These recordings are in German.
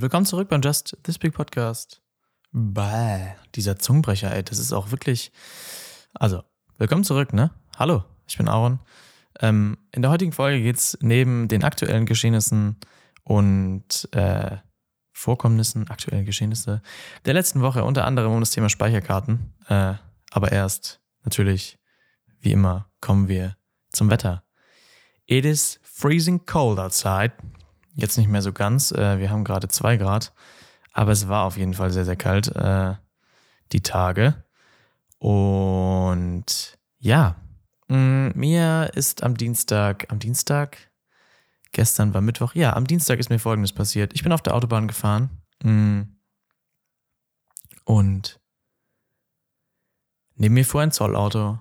Und willkommen zurück beim Just This Big Podcast. Bäh, dieser Zungenbrecher, ey, das ist auch wirklich. Also, willkommen zurück, ne? Hallo, ich bin Aaron. Ähm, in der heutigen Folge geht es neben den aktuellen Geschehnissen und äh, Vorkommnissen, aktuellen Geschehnisse der letzten Woche unter anderem um das Thema Speicherkarten. Äh, aber erst, natürlich, wie immer, kommen wir zum Wetter. It is freezing cold outside. Jetzt nicht mehr so ganz. Äh, wir haben gerade zwei Grad. Aber es war auf jeden Fall sehr, sehr kalt äh, die Tage. Und ja, mm, mir ist am Dienstag, am Dienstag, gestern war Mittwoch, ja, am Dienstag ist mir Folgendes passiert. Ich bin auf der Autobahn gefahren mm, und neben mir fuhr ein Zollauto.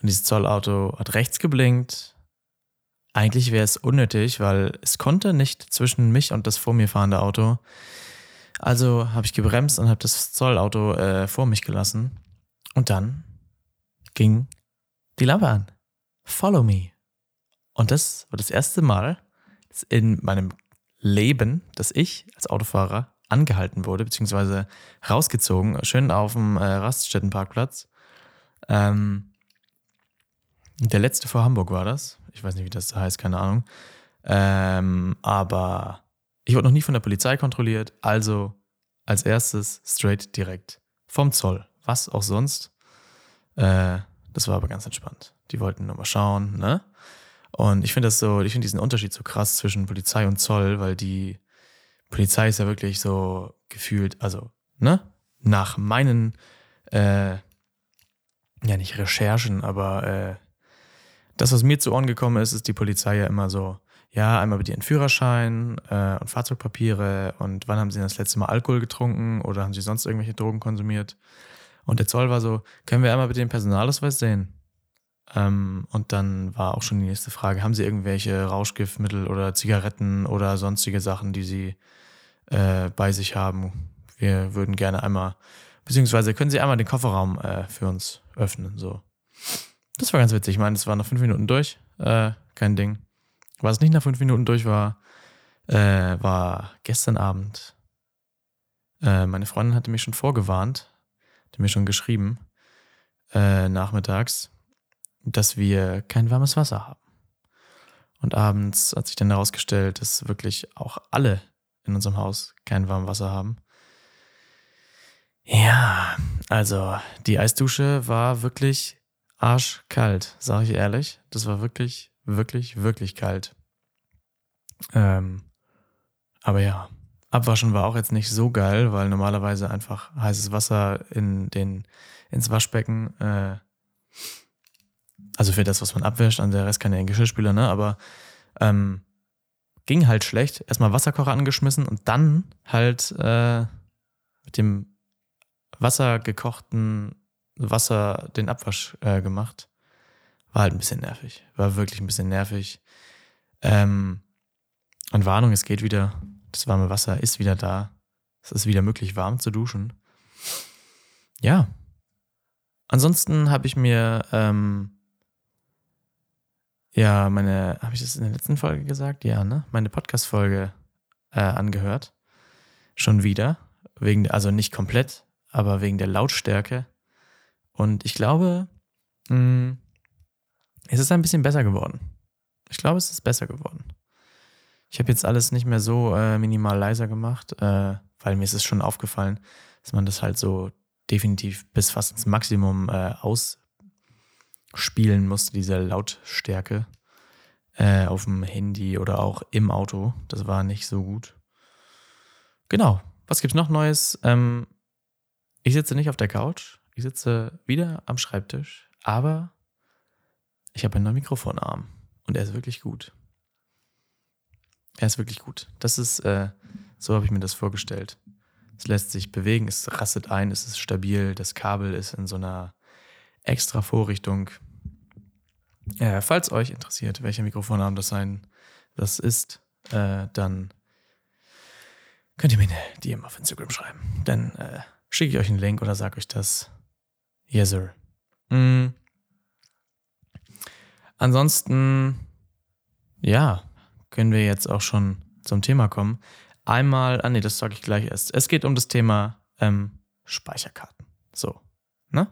Und dieses Zollauto hat rechts geblinkt eigentlich wäre es unnötig, weil es konnte nicht zwischen mich und das vor mir fahrende Auto. Also habe ich gebremst und habe das Zollauto äh, vor mich gelassen. Und dann ging die Lampe an. Follow me. Und das war das erste Mal in meinem Leben, dass ich als Autofahrer angehalten wurde, beziehungsweise rausgezogen, schön auf dem äh, Raststättenparkplatz. Ähm, der letzte vor Hamburg war das. Ich weiß nicht, wie das heißt, keine Ahnung. Ähm, aber ich wurde noch nie von der Polizei kontrolliert, also als erstes straight direkt vom Zoll. Was auch sonst. Äh, das war aber ganz entspannt. Die wollten nur mal schauen, ne? Und ich finde das so, ich finde diesen Unterschied so krass zwischen Polizei und Zoll, weil die Polizei ist ja wirklich so gefühlt, also, ne? Nach meinen, äh, ja nicht Recherchen, aber äh, das, was mir zu Ohren gekommen ist, ist die Polizei ja immer so, ja, einmal über Ihren Führerschein äh, und Fahrzeugpapiere und wann haben Sie das letzte Mal Alkohol getrunken oder haben Sie sonst irgendwelche Drogen konsumiert? Und der Zoll war so, können wir einmal bitte den Personalausweis sehen? Ähm, und dann war auch schon die nächste Frage, haben Sie irgendwelche Rauschgiftmittel oder Zigaretten oder sonstige Sachen, die Sie äh, bei sich haben? Wir würden gerne einmal, beziehungsweise können Sie einmal den Kofferraum äh, für uns öffnen, so. Das war ganz witzig. Ich meine, es war nach fünf Minuten durch. Äh, kein Ding. Was nicht nach fünf Minuten durch war, äh, war gestern Abend. Äh, meine Freundin hatte mich schon vorgewarnt, hatte mir schon geschrieben, äh, nachmittags, dass wir kein warmes Wasser haben. Und abends hat sich dann herausgestellt, dass wirklich auch alle in unserem Haus kein warmes Wasser haben. Ja, also die Eisdusche war wirklich arschkalt, sage ich ehrlich. Das war wirklich, wirklich, wirklich kalt. Ähm, aber ja, Abwaschen war auch jetzt nicht so geil, weil normalerweise einfach heißes Wasser in den, ins Waschbecken, äh, also für das, was man abwäscht, an der Rest kann ja ein Geschirrspüler, ne? Aber ähm, ging halt schlecht. Erstmal Wasserkocher angeschmissen und dann halt äh, mit dem wassergekochten Wasser den Abwasch äh, gemacht. War halt ein bisschen nervig. War wirklich ein bisschen nervig. Ähm, und Warnung, es geht wieder. Das warme Wasser ist wieder da. Es ist wieder möglich, warm zu duschen. Ja. Ansonsten habe ich mir, ähm, ja, meine, habe ich das in der letzten Folge gesagt? Ja, ne? Meine Podcast-Folge äh, angehört. Schon wieder. Wegen, also nicht komplett, aber wegen der Lautstärke und ich glaube, mh, mm, es ist ein bisschen besser geworden. Ich glaube, es ist besser geworden. Ich habe jetzt alles nicht mehr so äh, minimal leiser gemacht, äh, weil mir ist es schon aufgefallen, dass man das halt so definitiv bis fast ins Maximum äh, ausspielen musste, diese Lautstärke äh, auf dem Handy oder auch im Auto. Das war nicht so gut. Genau. Was gibt's noch Neues? Ähm, ich sitze nicht auf der Couch. Ich sitze wieder am Schreibtisch, aber ich habe einen neuen Mikrofonarm und er ist wirklich gut. Er ist wirklich gut. Das ist, äh, so habe ich mir das vorgestellt. Es lässt sich bewegen, es rastet ein, es ist stabil, das Kabel ist in so einer extra Vorrichtung. Äh, falls euch interessiert, welcher Mikrofonarm das sein, das ist, äh, dann könnt ihr mir eine DM auf Instagram schreiben. Dann äh, schicke ich euch einen Link oder sage euch das. Yes, sir. Mhm. Ansonsten, ja, können wir jetzt auch schon zum Thema kommen. Einmal, ah nee, das sage ich gleich erst. Es geht um das Thema ähm, Speicherkarten. So, ne?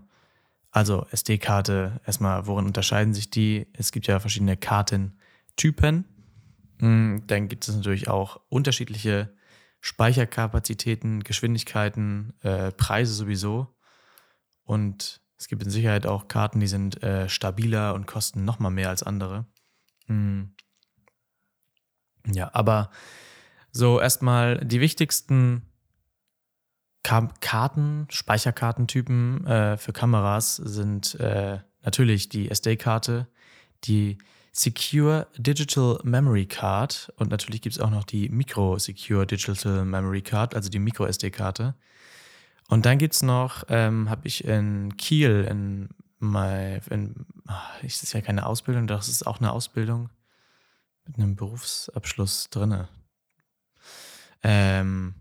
Also SD-Karte, erstmal, worin unterscheiden sich die? Es gibt ja verschiedene Kartentypen. Hm, dann gibt es natürlich auch unterschiedliche Speicherkapazitäten, Geschwindigkeiten, äh, Preise sowieso. Und es gibt in Sicherheit auch Karten, die sind äh, stabiler und kosten nochmal mehr als andere. Hm. Ja, aber so erstmal die wichtigsten Karten, Speicherkartentypen äh, für Kameras sind äh, natürlich die SD-Karte, die Secure Digital Memory Card und natürlich gibt es auch noch die Micro Secure Digital Memory Card, also die Micro SD-Karte. Und dann gibt es noch, ähm, habe ich in Kiel in, my, in ach, das ist ja keine Ausbildung, das ist auch eine Ausbildung mit einem Berufsabschluss drinne. Ähm,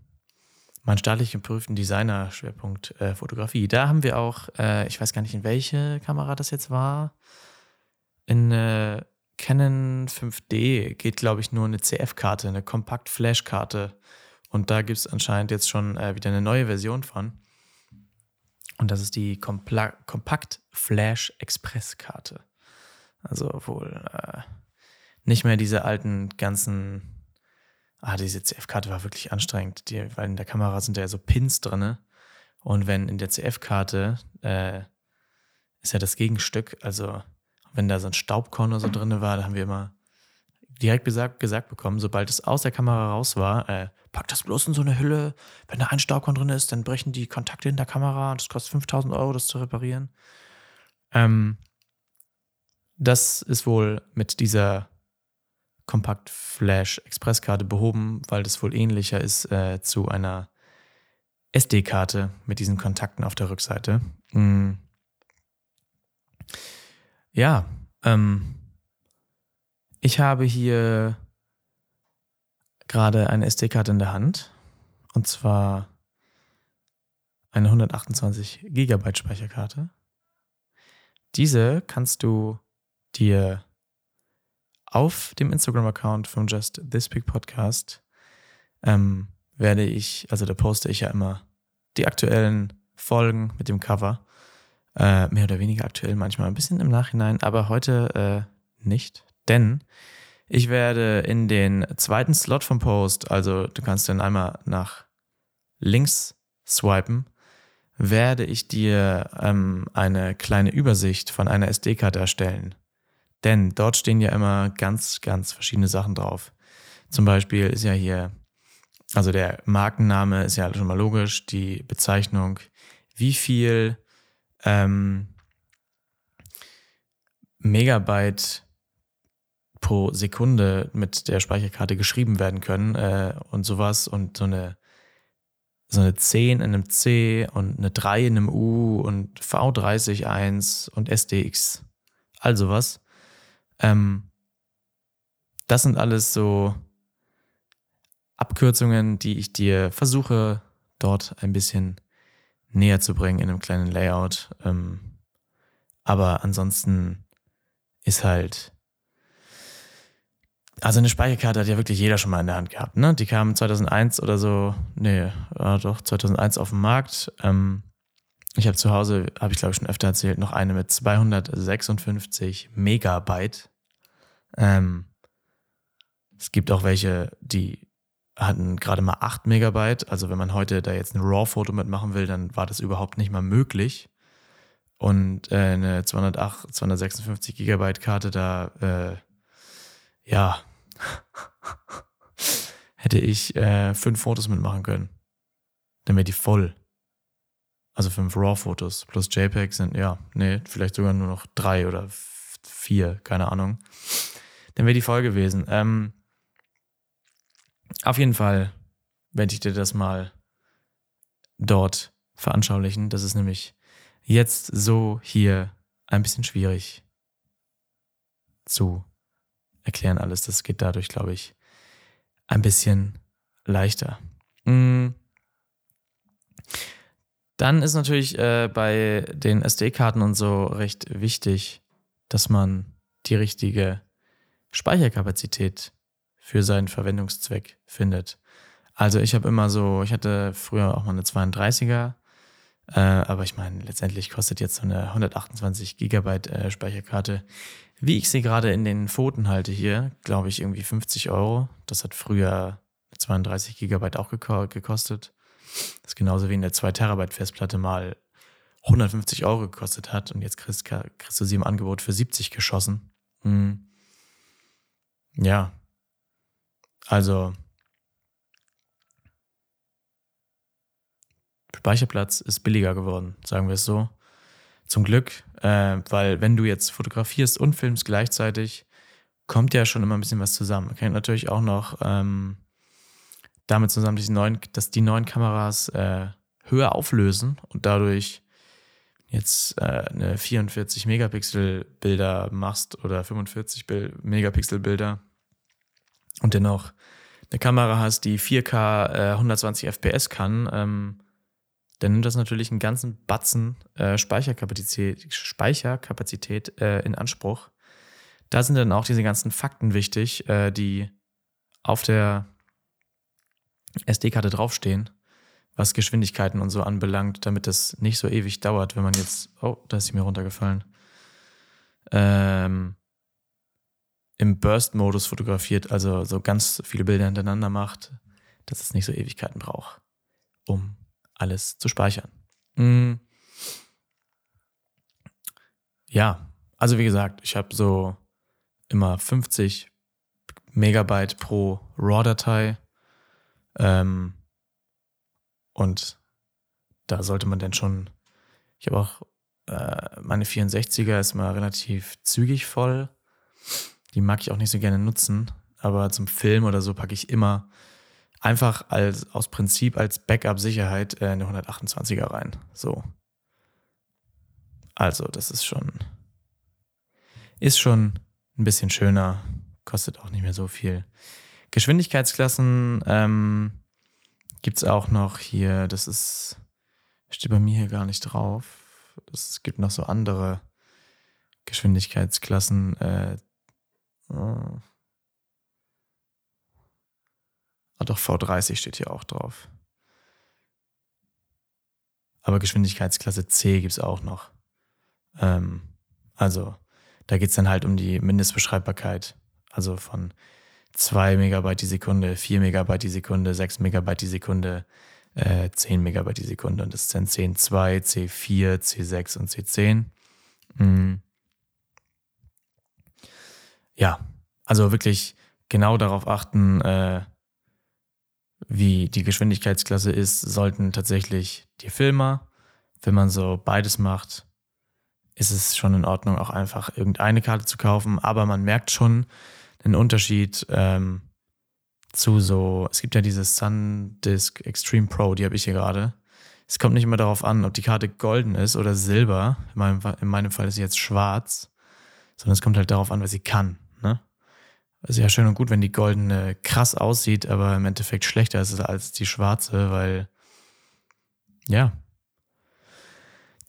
mein staatlich geprüften Designer-Schwerpunkt äh, Fotografie. Da haben wir auch, äh, ich weiß gar nicht, in welche Kamera das jetzt war. In äh, Canon 5D geht, glaube ich, nur eine CF-Karte, eine Kompakt-Flash-Karte. Und da gibt es anscheinend jetzt schon äh, wieder eine neue Version von. Und das ist die Kompakt-Flash-Express-Karte. Also wohl äh, nicht mehr diese alten ganzen ah, diese CF-Karte war wirklich anstrengend, die, weil in der Kamera sind ja so Pins drin. Und wenn in der CF-Karte äh, ist ja das Gegenstück, also wenn da so ein Staubkorn oder so drin war, da haben wir immer direkt gesagt, gesagt bekommen, sobald es aus der Kamera raus war, äh, pack das bloß in so eine Hülle. Wenn da ein Staubkorn drin ist, dann brechen die Kontakte in der Kamera und das kostet 5000 Euro, das zu reparieren. Ähm, das ist wohl mit dieser Kompakt Flash Expresskarte behoben, weil das wohl ähnlicher ist äh, zu einer SD-Karte mit diesen Kontakten auf der Rückseite. Mhm. Ja, ähm, ich habe hier gerade eine SD-Karte in der Hand und zwar eine 128 Gigabyte Speicherkarte. Diese kannst du dir auf dem Instagram-Account von Just This Big Podcast ähm, werde ich, also da poste ich ja immer die aktuellen Folgen mit dem Cover. Äh, mehr oder weniger aktuell, manchmal ein bisschen im Nachhinein, aber heute äh, nicht. Denn ich werde in den zweiten Slot vom Post, also du kannst dann einmal nach links swipen, werde ich dir ähm, eine kleine Übersicht von einer SD-Karte erstellen. Denn dort stehen ja immer ganz, ganz verschiedene Sachen drauf. Zum Beispiel ist ja hier, also der Markenname ist ja schon mal logisch, die Bezeichnung, wie viel ähm, Megabyte pro Sekunde mit der Speicherkarte geschrieben werden können äh, und sowas und so eine so eine 10 in einem C und eine 3 in einem U und V30.1 und SDX. All sowas. Ähm, das sind alles so Abkürzungen, die ich dir versuche dort ein bisschen näher zu bringen in einem kleinen Layout. Ähm, aber ansonsten ist halt, also eine Speicherkarte hat ja wirklich jeder schon mal in der Hand gehabt. Ne? Die kam 2001 oder so, nee, ja doch 2001 auf den Markt. Ähm, ich habe zu Hause, habe ich glaube ich schon öfter erzählt, noch eine mit 256 Megabyte ähm, es gibt auch welche, die hatten gerade mal 8 Megabyte. Also wenn man heute da jetzt ein RAW-Foto mitmachen will, dann war das überhaupt nicht mal möglich. Und äh, eine 208, 256 Gigabyte Karte, da, äh, ja, hätte ich äh, fünf Fotos mitmachen können. Dann wäre die voll. Also fünf RAW-Fotos plus JPEG sind, ja, nee, vielleicht sogar nur noch drei oder vier, keine Ahnung dann wäre die voll gewesen. Ähm, auf jeden Fall werde ich dir das mal dort veranschaulichen. Das ist nämlich jetzt so hier ein bisschen schwierig zu erklären alles. Das geht dadurch, glaube ich, ein bisschen leichter. Mhm. Dann ist natürlich äh, bei den SD-Karten und so recht wichtig, dass man die richtige Speicherkapazität für seinen Verwendungszweck findet. Also ich habe immer so, ich hatte früher auch mal eine 32er, äh, aber ich meine, letztendlich kostet jetzt so eine 128 Gigabyte äh, Speicherkarte, wie ich sie gerade in den Pfoten halte hier, glaube ich irgendwie 50 Euro. Das hat früher 32 Gigabyte auch gekostet. Das ist genauso wie eine 2 Terabyte Festplatte mal 150 Euro gekostet hat und jetzt kriegst, kriegst du sie im Angebot für 70 geschossen. Hm. Ja. Also Speicherplatz ist billiger geworden, sagen wir es so. Zum Glück, äh, weil wenn du jetzt fotografierst und filmst gleichzeitig, kommt ja schon immer ein bisschen was zusammen. Man kann natürlich auch noch ähm, damit zusammen, dass die neuen, dass die neuen Kameras äh, höher auflösen und dadurch jetzt äh, eine 44 Megapixel Bilder machst oder 45 Megapixel Bilder und dennoch eine Kamera hast, die 4K äh, 120 FPS kann, ähm, dann nimmt das natürlich einen ganzen Batzen äh, Speicherkapazität, Speicherkapazität äh, in Anspruch. Da sind dann auch diese ganzen Fakten wichtig, äh, die auf der SD-Karte draufstehen, was Geschwindigkeiten und so anbelangt, damit das nicht so ewig dauert, wenn man jetzt, oh, da ist sie mir runtergefallen, ähm, im Burst-Modus fotografiert, also so ganz viele Bilder hintereinander macht, dass es nicht so Ewigkeiten braucht, um alles zu speichern. Mhm. Ja, also wie gesagt, ich habe so immer 50 Megabyte pro RAW-Datei. Ähm, und da sollte man dann schon, ich habe auch äh, meine 64er ist mal relativ zügig voll. Die mag ich auch nicht so gerne nutzen, aber zum Film oder so packe ich immer einfach als aus Prinzip als Backup-Sicherheit äh, eine 128er rein. So. Also, das ist schon, ist schon ein bisschen schöner, kostet auch nicht mehr so viel. Geschwindigkeitsklassen ähm, gibt es auch noch hier, das ist, steht bei mir hier gar nicht drauf. Es gibt noch so andere Geschwindigkeitsklassen. Äh, oh. Ah, doch, V30 steht hier auch drauf. Aber Geschwindigkeitsklasse C gibt es auch noch. Ähm, also, da geht es dann halt um die Mindestbeschreibbarkeit. Also von 2 Megabyte die Sekunde, 4 Megabyte die Sekunde, 6 Megabyte die Sekunde, äh, 10 Megabyte die Sekunde. Und das ist dann C2, C4, C6 und C10. Mhm. Ja, also wirklich genau darauf achten, äh, wie die Geschwindigkeitsklasse ist, sollten tatsächlich die Filmer, wenn man so beides macht, ist es schon in Ordnung, auch einfach irgendeine Karte zu kaufen. Aber man merkt schon den Unterschied ähm, zu so, es gibt ja diese SunDisk Extreme Pro, die habe ich hier gerade. Es kommt nicht immer darauf an, ob die Karte golden ist oder silber. In meinem, in meinem Fall ist sie jetzt schwarz, sondern es kommt halt darauf an, was sie kann. Ist ja schön und gut, wenn die goldene krass aussieht, aber im Endeffekt schlechter ist als die schwarze, weil ja,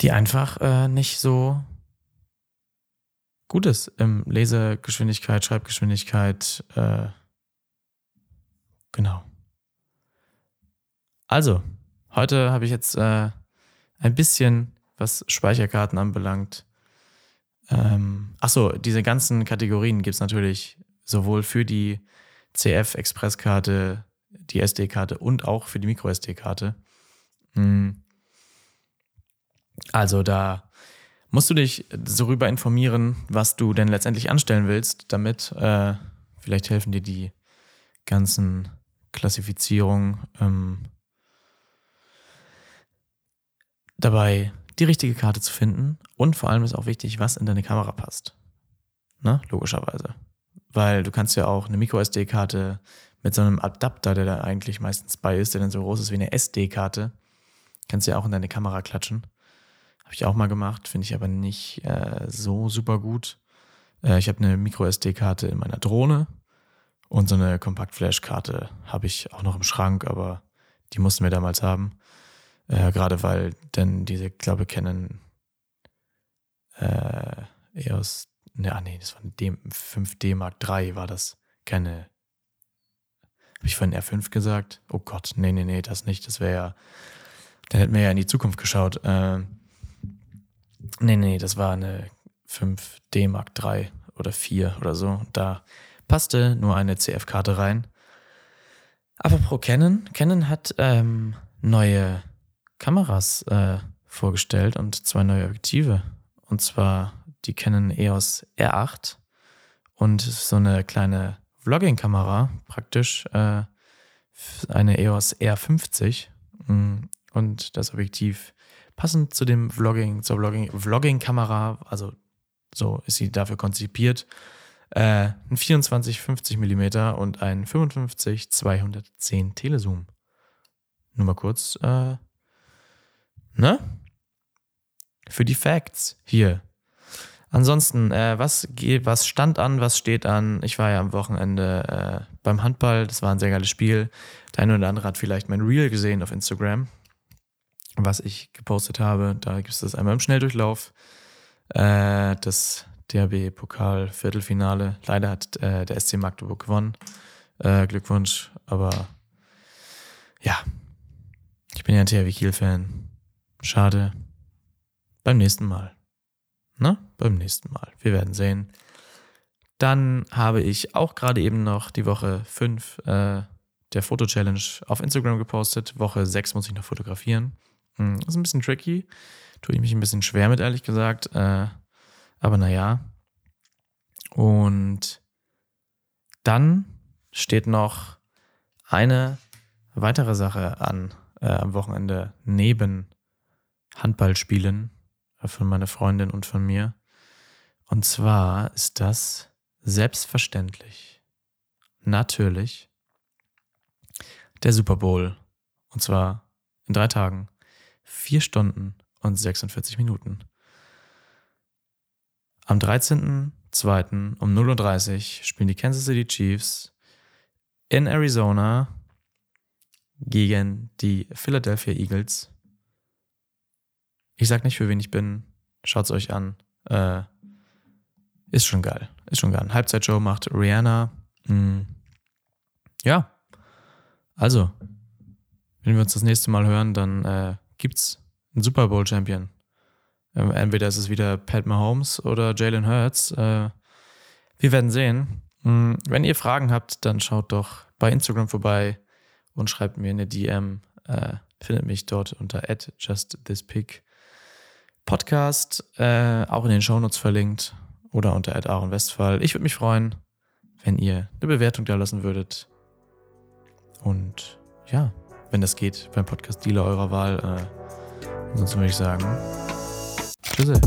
die einfach äh, nicht so gut ist im Lesegeschwindigkeit, Schreibgeschwindigkeit. Äh, genau. Also, heute habe ich jetzt äh, ein bisschen, was Speicherkarten anbelangt. Ähm, achso, diese ganzen Kategorien gibt es natürlich sowohl für die CF-Expresskarte, die SD-Karte und auch für die Micro-SD-Karte. Hm. Also da musst du dich darüber informieren, was du denn letztendlich anstellen willst, damit äh, vielleicht helfen dir die ganzen Klassifizierungen ähm, dabei, die richtige Karte zu finden. Und vor allem ist auch wichtig, was in deine Kamera passt. Ne? Logischerweise weil du kannst ja auch eine Micro-SD-Karte mit so einem Adapter, der da eigentlich meistens bei ist, der dann so groß ist wie eine SD-Karte, kannst du ja auch in deine Kamera klatschen. Habe ich auch mal gemacht, finde ich aber nicht äh, so super gut. Äh, ich habe eine Micro-SD-Karte in meiner Drohne und so eine Kompakt-Flash-Karte habe ich auch noch im Schrank, aber die mussten wir damals haben. Äh, Gerade weil denn diese, glaube ich, kennen äh, EOS Ne, ah, nee, das war eine D 5D Mark III, war das keine. Habe ich vorhin R5 gesagt? Oh Gott, nee, nee, nee, das nicht. Das wäre ja, dann hätten wir ja in die Zukunft geschaut. Äh, nee, nee, das war eine 5D Mark III oder 4 oder so. Da passte nur eine CF-Karte rein. Aber pro Canon, Canon hat ähm, neue Kameras äh, vorgestellt und zwei neue Objektive. Und zwar die Canon EOS R8 und so eine kleine Vlogging-Kamera, praktisch äh, eine EOS R50 mm, und das Objektiv passend zu dem Vlogging, zur Vlogging-Kamera, also so ist sie dafür konzipiert, äh, ein 24 50 mm und ein 55 210 Telezoom. Nur mal kurz, äh, ne? Für die Facts hier. Ansonsten, äh, was, was stand an, was steht an? Ich war ja am Wochenende äh, beim Handball, das war ein sehr geiles Spiel. Der eine oder andere hat vielleicht mein Reel gesehen auf Instagram, was ich gepostet habe. Da gibt es das einmal im Schnelldurchlauf. Äh, das DHB-Pokal-Viertelfinale. Leider hat äh, der SC Magdeburg gewonnen. Äh, Glückwunsch, aber ja, ich bin ja ein THW Kiel-Fan. Schade. Beim nächsten Mal. Na, beim nächsten Mal. Wir werden sehen. Dann habe ich auch gerade eben noch die Woche 5 äh, der Foto-Challenge auf Instagram gepostet. Woche 6 muss ich noch fotografieren. Hm, ist ein bisschen tricky. Tue ich mich ein bisschen schwer mit, ehrlich gesagt. Äh, aber naja. Und dann steht noch eine weitere Sache an äh, am Wochenende neben Handballspielen äh, von meiner Freundin und von mir. Und zwar ist das selbstverständlich, natürlich, der Super Bowl. Und zwar in drei Tagen, vier Stunden und 46 Minuten. Am 13.02. um 0.30 Uhr spielen die Kansas City Chiefs in Arizona gegen die Philadelphia Eagles. Ich sag nicht, für wen ich bin. Schaut's euch an. Äh, ist schon geil. Ist schon geil. Halbzeitshow macht Rihanna. Hm. Ja. Also, wenn wir uns das nächste Mal hören, dann äh, gibt's einen Super Bowl Champion. Ähm, entweder ist es wieder Pat Mahomes oder Jalen Hurts. Äh, wir werden sehen. Hm. Wenn ihr Fragen habt, dann schaut doch bei Instagram vorbei und schreibt mir eine DM. Äh, findet mich dort unter @justthispick. Podcast, äh, auch in den Shownotes verlinkt oder unter Aaron Westphal. Ich würde mich freuen, wenn ihr eine Bewertung da lassen würdet. Und ja, wenn das geht, beim Podcast Dealer eurer Wahl. Äh, ansonsten würde ich sagen, tschüss.